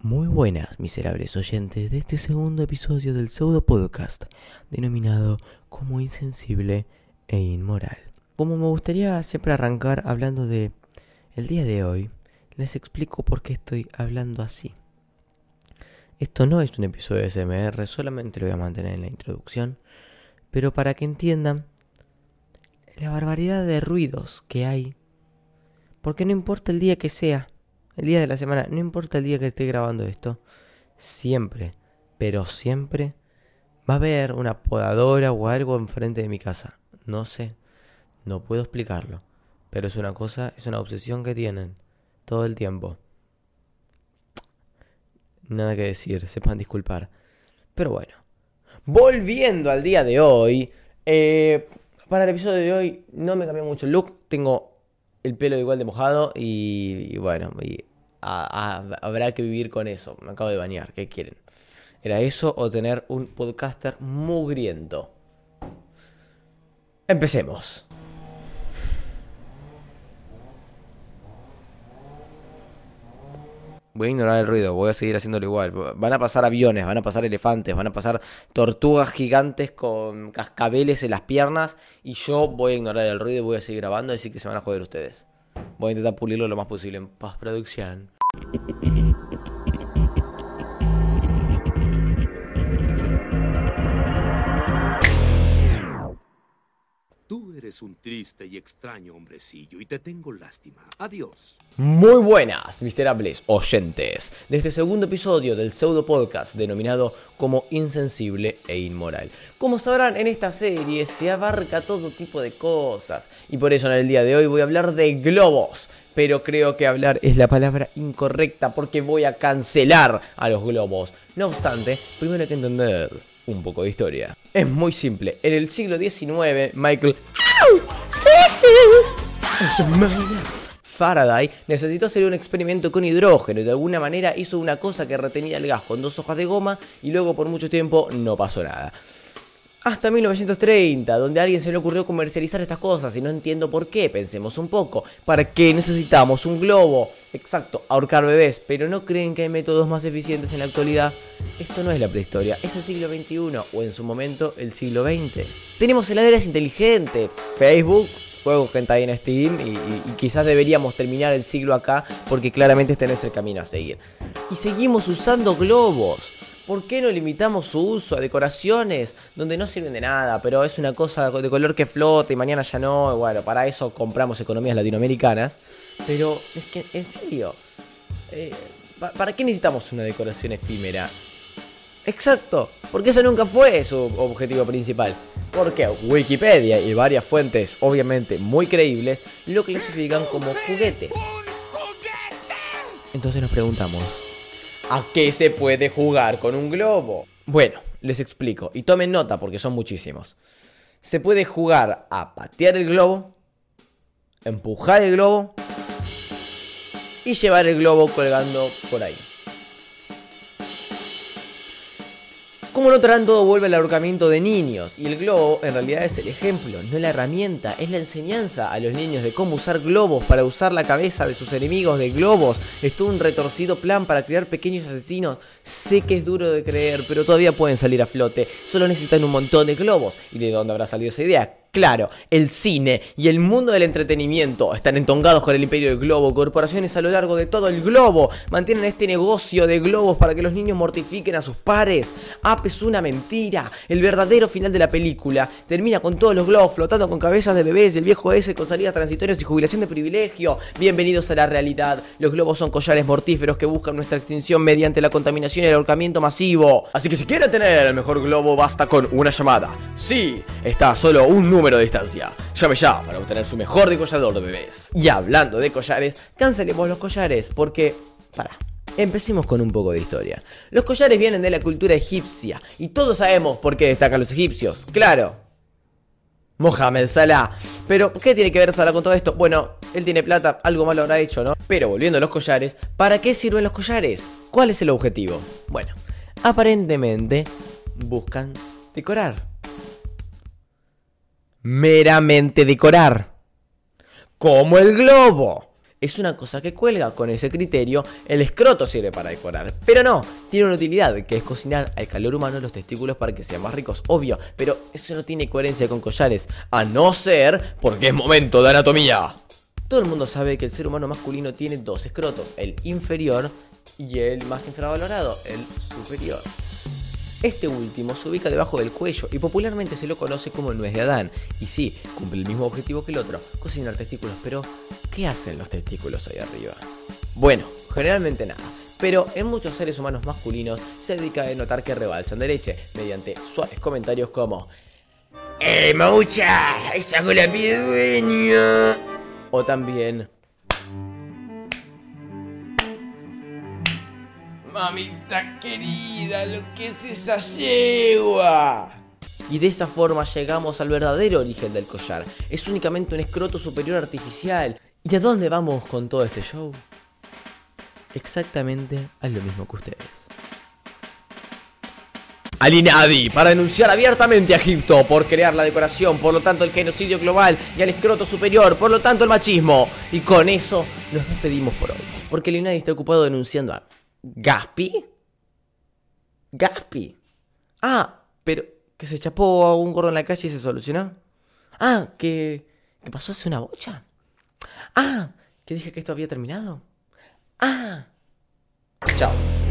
Muy buenas, miserables oyentes de este segundo episodio del pseudo podcast, denominado como insensible e inmoral. Como me gustaría siempre arrancar hablando de el día de hoy, les explico por qué estoy hablando así. Esto no es un episodio de SMR, solamente lo voy a mantener en la introducción, pero para que entiendan la barbaridad de ruidos que hay, porque no importa el día que sea, el día de la semana, no importa el día que esté grabando esto, siempre, pero siempre va a haber una podadora o algo enfrente de mi casa. No sé, no puedo explicarlo, pero es una cosa, es una obsesión que tienen todo el tiempo. Nada que decir, sepan disculpar. Pero bueno, volviendo al día de hoy, eh, para el episodio de hoy no me cambió mucho el look, tengo el pelo igual de mojado y, bueno, habrá que vivir con eso. Me acabo de bañar, ¿qué quieren? ¿Era eso o tener un podcaster mugriento? Empecemos. Voy a ignorar el ruido, voy a seguir haciéndolo igual. Van a pasar aviones, van a pasar elefantes, van a pasar tortugas gigantes con cascabeles en las piernas y yo voy a ignorar el ruido y voy a seguir grabando, así que se van a joder ustedes. Voy a intentar pulirlo lo más posible en postproducción. Eres un triste y extraño hombrecillo y te tengo lástima. Adiós. Muy buenas, miserables oyentes, de este segundo episodio del pseudo podcast denominado como Insensible e Inmoral. Como sabrán, en esta serie se abarca todo tipo de cosas y por eso en el día de hoy voy a hablar de globos. Pero creo que hablar es la palabra incorrecta porque voy a cancelar a los globos. No obstante, primero hay que entender un poco de historia. Es muy simple. En el siglo XIX, Michael Faraday necesitó hacer un experimento con hidrógeno y de alguna manera hizo una cosa que retenía el gas con dos hojas de goma y luego por mucho tiempo no pasó nada. Hasta 1930, donde a alguien se le ocurrió comercializar estas cosas y no entiendo por qué, pensemos un poco. ¿Para qué necesitamos un globo? Exacto, ahorcar bebés, pero ¿no creen que hay métodos más eficientes en la actualidad? Esto no es la prehistoria, es el siglo XXI o en su momento el siglo XX. Tenemos heladeras inteligentes, Facebook, juegos que está en Steam y, quizás deberíamos terminar el siglo acá porque claramente este no es el camino a seguir. Y seguimos usando globos. ¿Por qué no limitamos su uso a decoraciones donde no sirven de nada, pero es una cosa de color que flota y mañana ya no? Bueno, para eso compramos economías latinoamericanas. Pero es que, en serio, eh, ¿para qué necesitamos una decoración efímera? Exacto, porque ese nunca fue su objetivo principal. Porque Wikipedia y varias fuentes, obviamente muy creíbles, lo clasifican como juguete. Entonces nos preguntamos, ¿A qué se puede jugar con un globo? Bueno, les explico y tomen nota porque son muchísimos. Se puede jugar a patear el globo, empujar el globo y llevar el globo colgando por ahí. Como notarán, todo vuelve al ahorcamiento de niños y el globo en realidad es el ejemplo, no la herramienta, es la enseñanza a los niños de cómo usar globos para usar la cabeza de sus enemigos de globos. Es todo un retorcido plan para crear pequeños asesinos. Sé que es duro de creer, pero todavía pueden salir a flote. Solo necesitan un montón de globos. ¿Y de dónde habrá salido esa idea? Claro, el cine y el mundo del entretenimiento están entongados con el imperio del globo. Corporaciones a lo largo de todo el globo mantienen este negocio de globos para que los niños mortifiquen a sus pares. App es una mentira. El verdadero final de la película termina con todos los globos flotando con cabezas de bebés y el viejo ese con salidas transitorias y jubilación de privilegio. Bienvenidos a la realidad. Los globos son collares mortíferos que buscan nuestra extinción mediante la contaminación y el ahorcamiento masivo. Así que si quiere tener el mejor globo, basta con una llamada. Sí, está solo un número de distancia. Llame ya para obtener su mejor decollador de bebés. Y hablando de collares, cancelemos los collares porque... Para. Empecemos con un poco de historia. Los collares vienen de la cultura egipcia y todos sabemos por qué destacan los egipcios. Claro. Mohamed Salah. Pero, ¿qué tiene que ver Salah con todo esto? Bueno, él tiene plata, algo malo habrá hecho, ¿no? Pero volviendo a los collares, ¿para qué sirven los collares? ¿Cuál es el objetivo? Bueno, aparentemente buscan decorar meramente decorar. Como el globo. es una cosa que cuelga. Con ese criterio, el escroto sirve para decorar. Pero no, tiene una utilidad, que es cocinar al calor humano los testículos para que sean más ricos, obvio. Pero eso no tiene coherencia con collares, a no ser porque es momento de anatomía. Todo el mundo sabe que el ser humano masculino tiene dos escrotos, el inferior y el más infravalorado, el superior. Este último se ubica debajo del cuello y popularmente se lo conoce como el nuez de Adán. Y sí, cumple el mismo objetivo que el otro, cocinar testículos. Pero, ¿qué hacen los testículos ahí arriba? Bueno, generalmente nada. Pero en muchos seres humanos masculinos se dedica a notar que rebalsan de leche mediante suaves comentarios como ¡Eh, maucha! ¡Esa con la dueño! O también Mamita querida, lo que es esa yegua. Y de esa forma llegamos al verdadero origen del collar. Es únicamente un escroto superior artificial. ¿Y a dónde vamos con todo este show? Exactamente a lo mismo que ustedes. Alinadi para denunciar abiertamente a Egipto por crear la decoración, por lo tanto el genocidio global y al escroto superior, por lo tanto el machismo. Y con eso nos despedimos por hoy, porque Alinadi está ocupado denunciando a ¿Gaspi? ¿Gaspi? Ah, pero que se chapó a un gordo en la calle y se solucionó. Ah, que, que pasó hace una bocha. Ah, que dije que esto había terminado. Ah. Chao.